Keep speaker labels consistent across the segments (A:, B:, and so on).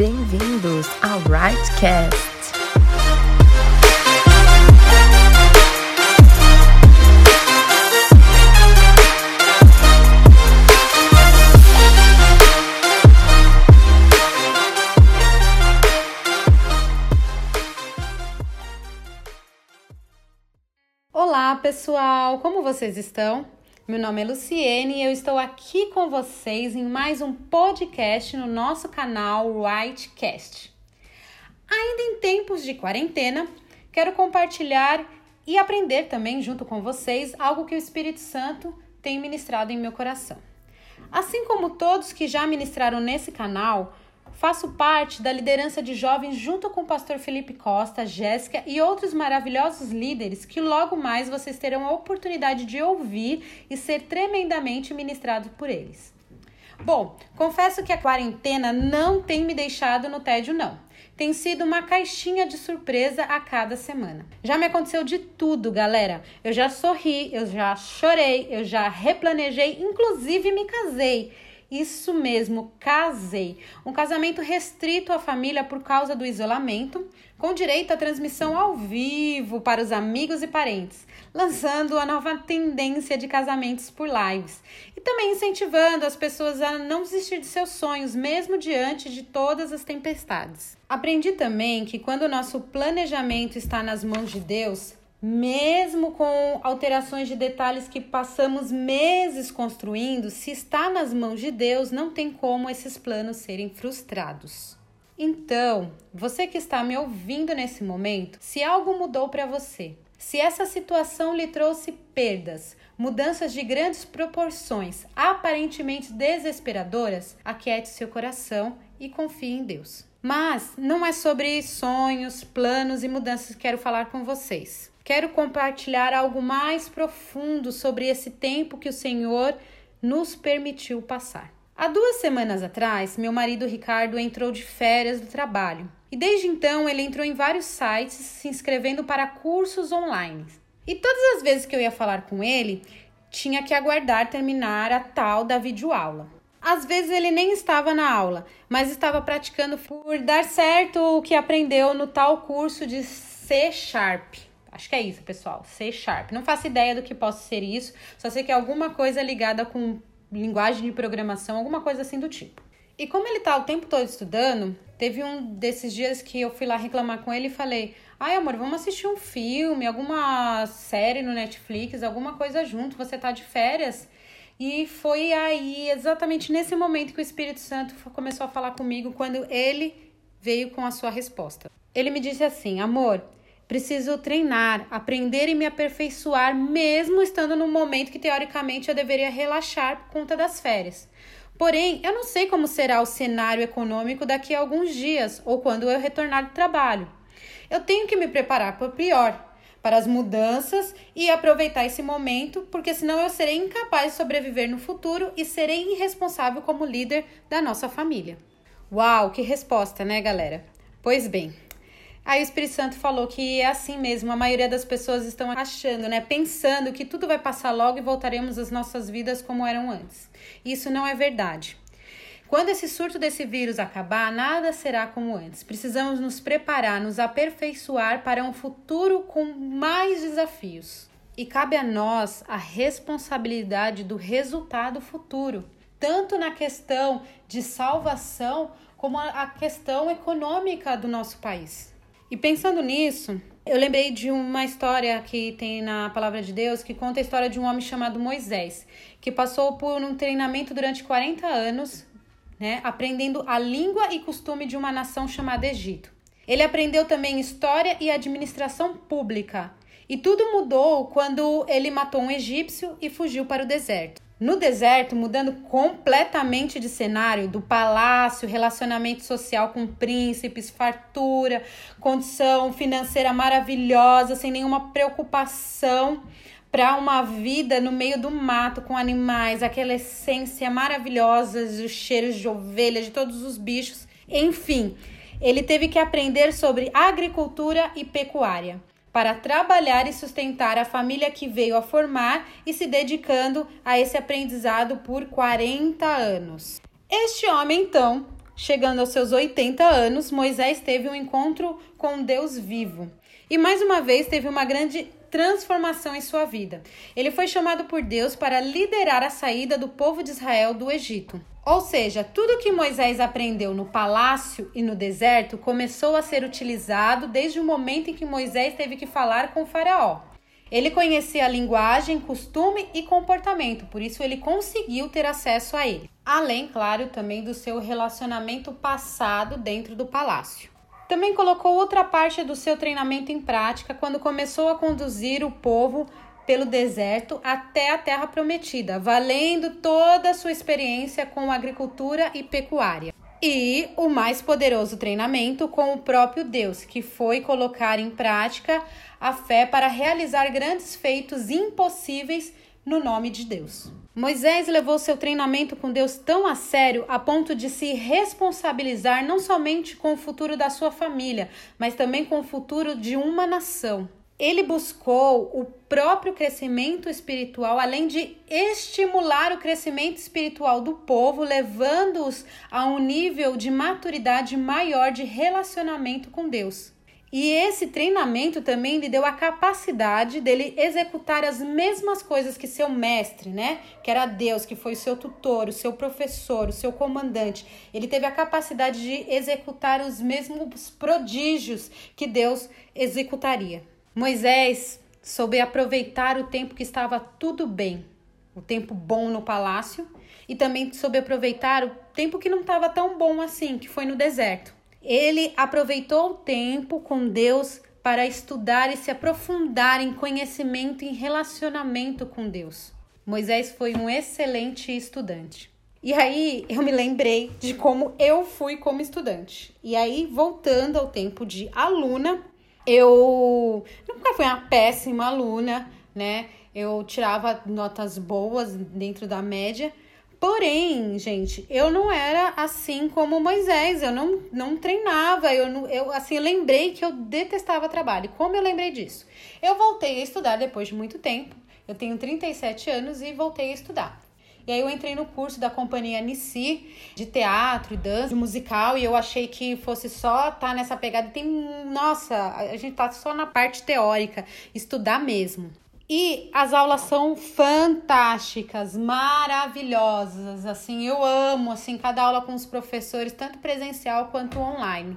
A: Bem-vindos ao Rightcast.
B: Olá, pessoal! Como vocês estão? Meu nome é Luciene e eu estou aqui com vocês em mais um podcast no nosso canal Whitecast. Ainda em tempos de quarentena, quero compartilhar e aprender também junto com vocês algo que o Espírito Santo tem ministrado em meu coração. Assim como todos que já ministraram nesse canal, Faço parte da liderança de jovens junto com o pastor Felipe Costa, Jéssica e outros maravilhosos líderes que logo mais vocês terão a oportunidade de ouvir e ser tremendamente ministrados por eles. Bom, confesso que a quarentena não tem me deixado no tédio, não. Tem sido uma caixinha de surpresa a cada semana. Já me aconteceu de tudo, galera. Eu já sorri, eu já chorei, eu já replanejei, inclusive me casei. Isso mesmo, casei. Um casamento restrito à família por causa do isolamento, com direito à transmissão ao vivo para os amigos e parentes, lançando a nova tendência de casamentos por lives e também incentivando as pessoas a não desistir de seus sonhos, mesmo diante de todas as tempestades. Aprendi também que quando o nosso planejamento está nas mãos de Deus, mesmo com alterações de detalhes que passamos meses construindo, se está nas mãos de Deus, não tem como esses planos serem frustrados. Então, você que está me ouvindo nesse momento, se algo mudou para você, se essa situação lhe trouxe perdas, mudanças de grandes proporções, aparentemente desesperadoras, aquiete seu coração e confie em Deus. Mas não é sobre sonhos, planos e mudanças que quero falar com vocês quero compartilhar algo mais profundo sobre esse tempo que o Senhor nos permitiu passar. Há duas semanas atrás, meu marido Ricardo entrou de férias do trabalho e desde então ele entrou em vários sites se inscrevendo para cursos online. E todas as vezes que eu ia falar com ele, tinha que aguardar terminar a tal da videoaula. Às vezes ele nem estava na aula, mas estava praticando por dar certo o que aprendeu no tal curso de C Sharp. Acho que é isso, pessoal. C Sharp. Não faço ideia do que possa ser isso, só sei que é alguma coisa ligada com linguagem de programação, alguma coisa assim do tipo. E como ele tá o tempo todo estudando, teve um desses dias que eu fui lá reclamar com ele e falei: Ai, amor, vamos assistir um filme, alguma série no Netflix, alguma coisa junto, você tá de férias. E foi aí, exatamente nesse momento, que o Espírito Santo começou a falar comigo, quando ele veio com a sua resposta. Ele me disse assim: Amor, Preciso treinar, aprender e me aperfeiçoar, mesmo estando num momento que teoricamente eu deveria relaxar por conta das férias. Porém, eu não sei como será o cenário econômico daqui a alguns dias ou quando eu retornar do trabalho. Eu tenho que me preparar para o pior, para as mudanças e aproveitar esse momento, porque senão eu serei incapaz de sobreviver no futuro e serei irresponsável como líder da nossa família. Uau, que resposta, né, galera? Pois bem, Aí o Espírito Santo falou que é assim mesmo, a maioria das pessoas estão achando, né, pensando que tudo vai passar logo e voltaremos às nossas vidas como eram antes. Isso não é verdade. Quando esse surto desse vírus acabar, nada será como antes. Precisamos nos preparar, nos aperfeiçoar para um futuro com mais desafios. E cabe a nós a responsabilidade do resultado futuro, tanto na questão de salvação como a questão econômica do nosso país. E pensando nisso, eu lembrei de uma história que tem na palavra de Deus que conta a história de um homem chamado Moisés, que passou por um treinamento durante 40 anos, né, aprendendo a língua e costume de uma nação chamada Egito. Ele aprendeu também história e administração pública. E tudo mudou quando ele matou um egípcio e fugiu para o deserto. No deserto, mudando completamente de cenário, do palácio, relacionamento social com príncipes, fartura, condição financeira maravilhosa, sem nenhuma preocupação para uma vida no meio do mato com animais, aquela essência maravilhosa, os cheiros de ovelha, de todos os bichos. Enfim, ele teve que aprender sobre agricultura e pecuária para trabalhar e sustentar a família que veio a formar e se dedicando a esse aprendizado por 40 anos. Este homem, então, chegando aos seus 80 anos, Moisés teve um encontro com Deus vivo. E mais uma vez teve uma grande transformação em sua vida. Ele foi chamado por Deus para liderar a saída do povo de Israel do Egito. Ou seja, tudo que Moisés aprendeu no palácio e no deserto começou a ser utilizado desde o momento em que Moisés teve que falar com Faraó. Ele conhecia a linguagem, costume e comportamento, por isso ele conseguiu ter acesso a ele. Além, claro, também do seu relacionamento passado dentro do palácio. Também colocou outra parte do seu treinamento em prática quando começou a conduzir o povo pelo deserto até a terra prometida, valendo toda a sua experiência com agricultura e pecuária. E o mais poderoso treinamento com o próprio Deus, que foi colocar em prática a fé para realizar grandes feitos impossíveis no nome de Deus. Moisés levou seu treinamento com Deus tão a sério a ponto de se responsabilizar não somente com o futuro da sua família, mas também com o futuro de uma nação. Ele buscou o próprio crescimento espiritual, além de estimular o crescimento espiritual do povo, levando-os a um nível de maturidade maior de relacionamento com Deus. E esse treinamento também lhe deu a capacidade dele executar as mesmas coisas que seu mestre, né? Que era Deus, que foi o seu tutor, o seu professor, o seu comandante. Ele teve a capacidade de executar os mesmos prodígios que Deus executaria. Moisés soube aproveitar o tempo que estava tudo bem, o tempo bom no palácio, e também soube aproveitar o tempo que não estava tão bom assim, que foi no deserto. Ele aproveitou o tempo com Deus para estudar e se aprofundar em conhecimento e relacionamento com Deus. Moisés foi um excelente estudante. E aí eu me lembrei de como eu fui como estudante. E aí, voltando ao tempo de aluna, eu nunca fui uma péssima aluna, né? Eu tirava notas boas dentro da média, Porém, gente, eu não era assim como Moisés, eu não, não treinava, eu, eu assim, lembrei que eu detestava trabalho. Como eu lembrei disso? Eu voltei a estudar depois de muito tempo, eu tenho 37 anos e voltei a estudar. E aí eu entrei no curso da companhia Nissi de teatro e dança, musical, e eu achei que fosse só estar tá nessa pegada. Tem, nossa, a gente tá só na parte teórica, estudar mesmo. E as aulas são fantásticas, maravilhosas, assim, eu amo, assim, cada aula com os professores, tanto presencial quanto online.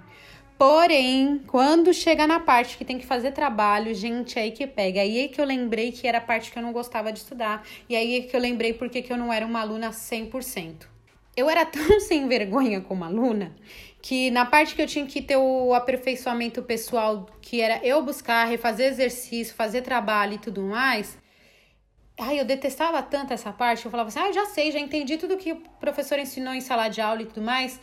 B: Porém, quando chega na parte que tem que fazer trabalho, gente, aí que pega. Aí é que eu lembrei que era a parte que eu não gostava de estudar. E aí é que eu lembrei porque que eu não era uma aluna 100%. Eu era tão sem vergonha como aluna que na parte que eu tinha que ter o aperfeiçoamento pessoal, que era eu buscar, refazer exercício, fazer trabalho e tudo mais, ai, eu detestava tanto essa parte, eu falava assim, ah, já sei, já entendi tudo que o professor ensinou em sala de aula e tudo mais,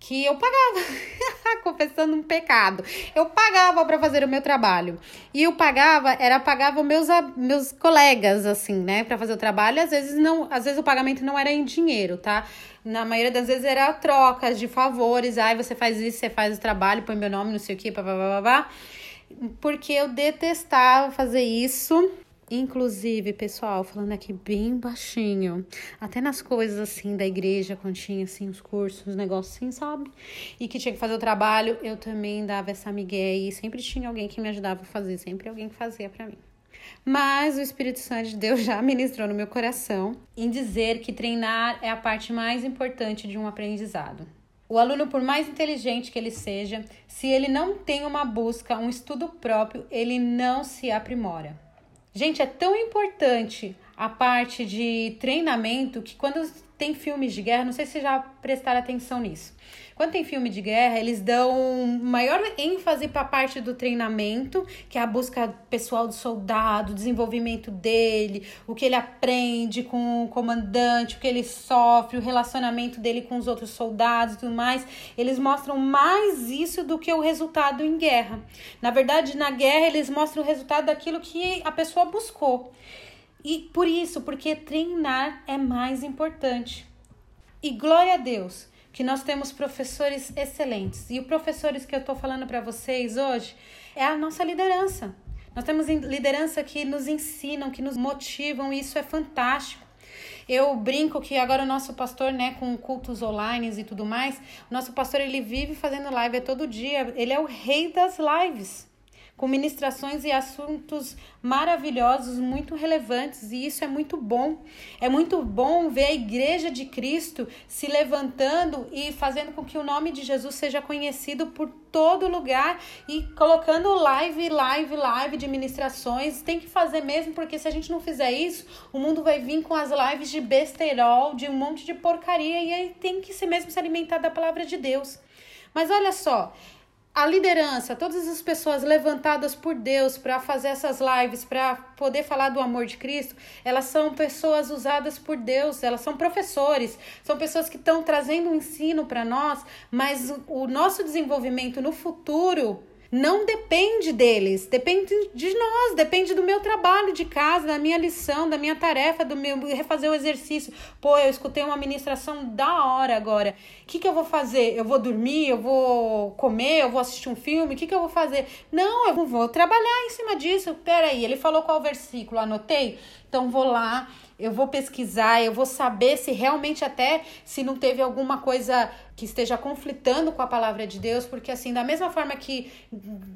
B: que eu pagava, confessando um pecado. Eu pagava para fazer o meu trabalho. E eu pagava, era pagava meus meus colegas assim, né, para fazer o trabalho. Às vezes não, às vezes o pagamento não era em dinheiro, tá? Na maioria das vezes era trocas de favores. Ai, você faz isso, você faz o trabalho, põe meu nome, não sei o que, papapá. Porque eu detestava fazer isso. Inclusive, pessoal, falando aqui bem baixinho, até nas coisas assim da igreja, quando tinha assim os cursos, os negócios assim, sabe? E que tinha que fazer o trabalho, eu também dava essa migué e sempre tinha alguém que me ajudava a fazer, sempre alguém que fazia para mim. Mas o Espírito Santo de Deus já ministrou no meu coração em dizer que treinar é a parte mais importante de um aprendizado. O aluno, por mais inteligente que ele seja, se ele não tem uma busca, um estudo próprio, ele não se aprimora. Gente, é tão importante a parte de treinamento que quando tem filmes de guerra, não sei se já prestaram atenção nisso. Quando tem filme de guerra, eles dão maior ênfase para a parte do treinamento, que é a busca pessoal do soldado, o desenvolvimento dele, o que ele aprende com o comandante, o que ele sofre, o relacionamento dele com os outros soldados e tudo mais. Eles mostram mais isso do que o resultado em guerra. Na verdade, na guerra, eles mostram o resultado daquilo que a pessoa buscou. E por isso, porque treinar é mais importante. E glória a Deus que nós temos professores excelentes. E os professores que eu estou falando para vocês hoje é a nossa liderança. Nós temos liderança que nos ensinam, que nos motivam, e isso é fantástico. Eu brinco que agora o nosso pastor, né, com cultos online e tudo mais, o nosso pastor ele vive fazendo live todo dia. Ele é o rei das lives com ministrações e assuntos maravilhosos, muito relevantes, e isso é muito bom. É muito bom ver a igreja de Cristo se levantando e fazendo com que o nome de Jesus seja conhecido por todo lugar e colocando live, live, live de ministrações. Tem que fazer mesmo, porque se a gente não fizer isso, o mundo vai vir com as lives de besterol, de um monte de porcaria, e aí tem que ser mesmo se alimentar da palavra de Deus. Mas olha só, a liderança, todas as pessoas levantadas por Deus para fazer essas lives, para poder falar do amor de Cristo, elas são pessoas usadas por Deus, elas são professores, são pessoas que estão trazendo um ensino para nós, mas o nosso desenvolvimento no futuro não depende deles, depende de nós, depende do meu trabalho de casa, da minha lição, da minha tarefa, do meu refazer o exercício. Pô, eu escutei uma ministração da hora agora. O que, que eu vou fazer? Eu vou dormir? Eu vou comer? Eu vou assistir um filme? O que, que eu vou fazer? Não, eu vou trabalhar em cima disso. Peraí, ele falou qual versículo? Anotei? Então vou lá eu vou pesquisar, eu vou saber se realmente até se não teve alguma coisa que esteja conflitando com a palavra de Deus, porque assim, da mesma forma que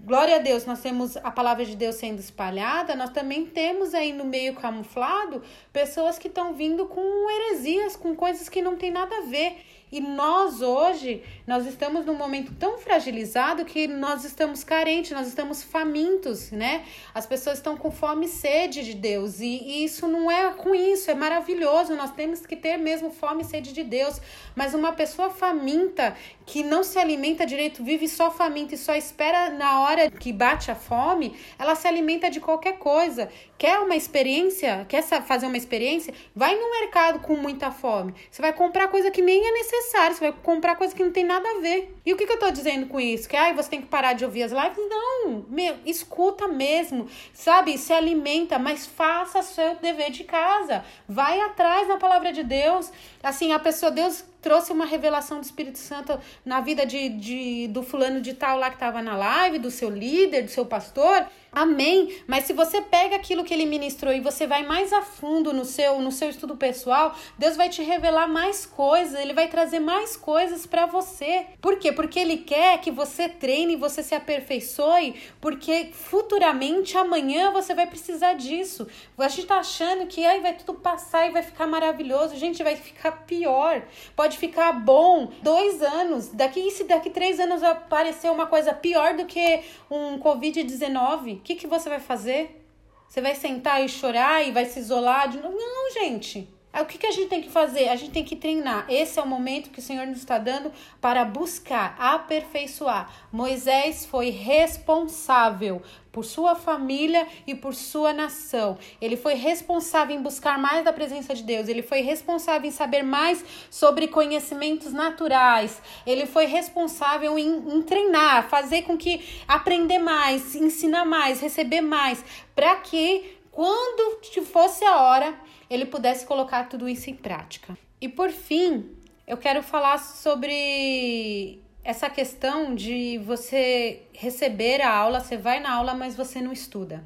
B: glória a Deus, nós temos a palavra de Deus sendo espalhada, nós também temos aí no meio camuflado pessoas que estão vindo com heresias, com coisas que não tem nada a ver. E nós hoje, nós estamos num momento tão fragilizado que nós estamos carentes, nós estamos famintos, né? As pessoas estão com fome e sede de Deus. E, e isso não é com isso, é maravilhoso. Nós temos que ter mesmo fome e sede de Deus. Mas uma pessoa faminta, que não se alimenta direito, vive só faminta e só espera na hora que bate a fome, ela se alimenta de qualquer coisa. Quer uma experiência? Quer fazer uma experiência? Vai no mercado com muita fome. Você vai comprar coisa que nem é necessária. Você vai comprar coisa que não tem nada a ver. E o que, que eu tô dizendo com isso? Que ai, você tem que parar de ouvir as lives? Não, meu, escuta mesmo, sabe? Se alimenta, mas faça seu dever de casa. Vai atrás da palavra de Deus. Assim, a pessoa, Deus trouxe uma revelação do Espírito Santo na vida de, de do fulano de tal lá que estava na live, do seu líder, do seu pastor. Amém. Mas se você pega aquilo que ele ministrou e você vai mais a fundo no seu no seu estudo pessoal, Deus vai te revelar mais coisas, ele vai trazer mais coisas para você. Por quê? Porque ele quer que você treine, você se aperfeiçoe, porque futuramente amanhã você vai precisar disso. A gente tá achando que aí vai tudo passar e vai ficar maravilhoso. Gente, vai ficar pior. Pode ficar bom dois anos. Daqui se daqui três anos aparecer uma coisa pior do que um Covid-19 que, que você vai fazer? Você vai sentar e chorar e vai se isolar de? Não, gente. O que, que a gente tem que fazer? A gente tem que treinar. Esse é o momento que o Senhor nos está dando para buscar, aperfeiçoar. Moisés foi responsável por sua família e por sua nação. Ele foi responsável em buscar mais da presença de Deus. Ele foi responsável em saber mais sobre conhecimentos naturais. Ele foi responsável em, em treinar, fazer com que aprender mais, ensinar mais, receber mais, para que quando fosse a hora ele pudesse colocar tudo isso em prática. E por fim, eu quero falar sobre essa questão de você receber a aula, você vai na aula, mas você não estuda.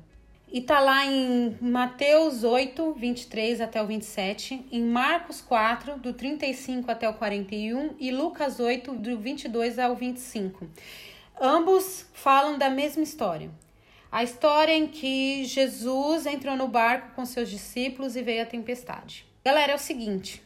B: E tá lá em Mateus 8, 23 até o 27, em Marcos 4, do 35 até o 41 e Lucas 8, do 22 ao 25. Ambos falam da mesma história. A história em que Jesus entrou no barco com seus discípulos e veio a tempestade. Galera, é o seguinte: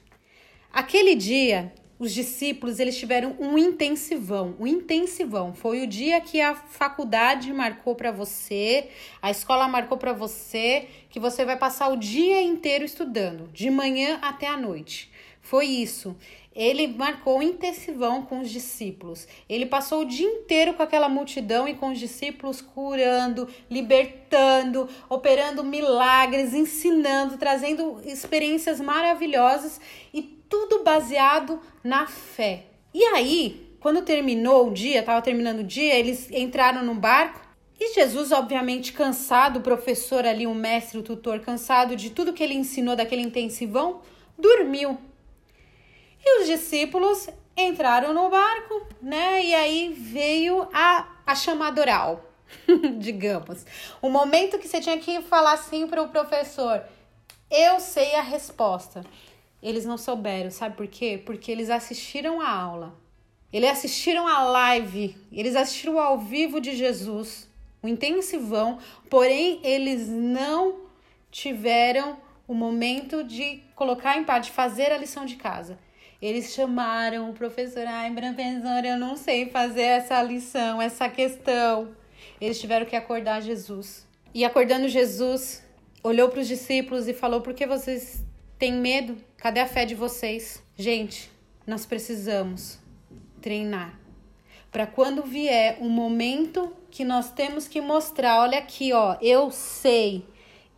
B: aquele dia, os discípulos eles tiveram um intensivão. Um intensivão foi o dia que a faculdade marcou para você, a escola marcou para você, que você vai passar o dia inteiro estudando, de manhã até a noite. Foi isso. Ele marcou intensivão com os discípulos. Ele passou o dia inteiro com aquela multidão e com os discípulos curando, libertando, operando milagres, ensinando, trazendo experiências maravilhosas e tudo baseado na fé. E aí, quando terminou o dia, estava terminando o dia, eles entraram no barco e Jesus, obviamente cansado, o professor ali, o mestre, o tutor, cansado de tudo que ele ensinou daquele intensivão, dormiu. E os discípulos entraram no barco, né? E aí veio a, a chamada oral, digamos. O momento que você tinha que falar assim para o professor: Eu sei a resposta. Eles não souberam, sabe por quê? Porque eles assistiram a aula. Eles assistiram a live, eles assistiram ao vivo de Jesus, o intensivão, porém eles não tiveram o momento de colocar em parte, de fazer a lição de casa. Eles chamaram o professor, ai, professor, eu não sei fazer essa lição, essa questão. Eles tiveram que acordar Jesus. E acordando Jesus, olhou para os discípulos e falou: Por que vocês têm medo? Cadê a fé de vocês? Gente, nós precisamos treinar. Para quando vier o momento que nós temos que mostrar, olha aqui, ó, eu sei,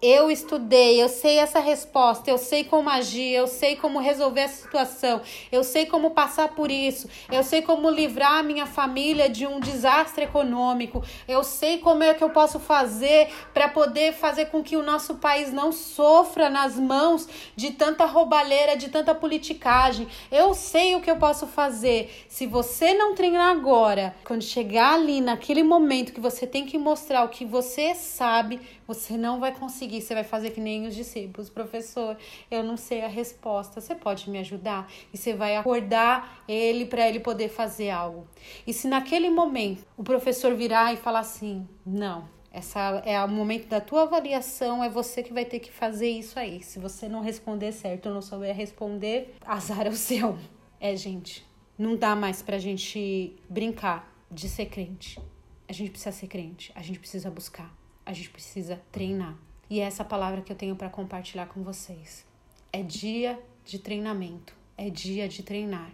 B: eu estudei, eu sei essa resposta, eu sei como agir, eu sei como resolver essa situação, eu sei como passar por isso, eu sei como livrar a minha família de um desastre econômico, eu sei como é que eu posso fazer para poder fazer com que o nosso país não sofra nas mãos de tanta roubalheira, de tanta politicagem. Eu sei o que eu posso fazer. Se você não treinar agora, quando chegar ali naquele momento que você tem que mostrar o que você sabe, você não vai conseguir, você vai fazer que nem os discípulos. Professor, eu não sei a resposta, você pode me ajudar? E você vai acordar ele para ele poder fazer algo. E se naquele momento o professor virar e falar assim: não, essa é o momento da tua avaliação, é você que vai ter que fazer isso aí. Se você não responder certo não souber responder, azar é o seu. É, gente, não dá mais pra gente brincar de ser crente. A gente precisa ser crente, a gente precisa buscar a gente precisa treinar. E é essa palavra que eu tenho para compartilhar com vocês. É dia de treinamento, é dia de treinar.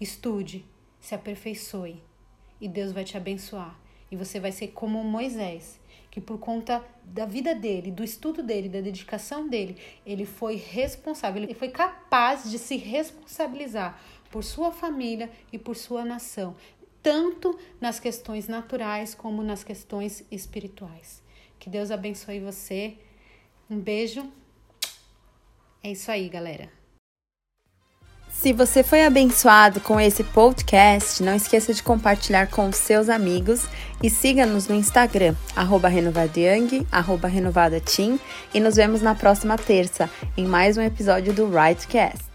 B: Estude, se aperfeiçoe e Deus vai te abençoar. E você vai ser como Moisés, que por conta da vida dele, do estudo dele, da dedicação dele, ele foi responsável, ele foi capaz de se responsabilizar por sua família e por sua nação, tanto nas questões naturais como nas questões espirituais. Que Deus abençoe você. Um beijo. É isso aí, galera.
A: Se você foi abençoado com esse podcast, não esqueça de compartilhar com seus amigos e siga-nos no Instagram, arroba renovadayang, arroba renovadateam, e nos vemos na próxima terça, em mais um episódio do Rightcast.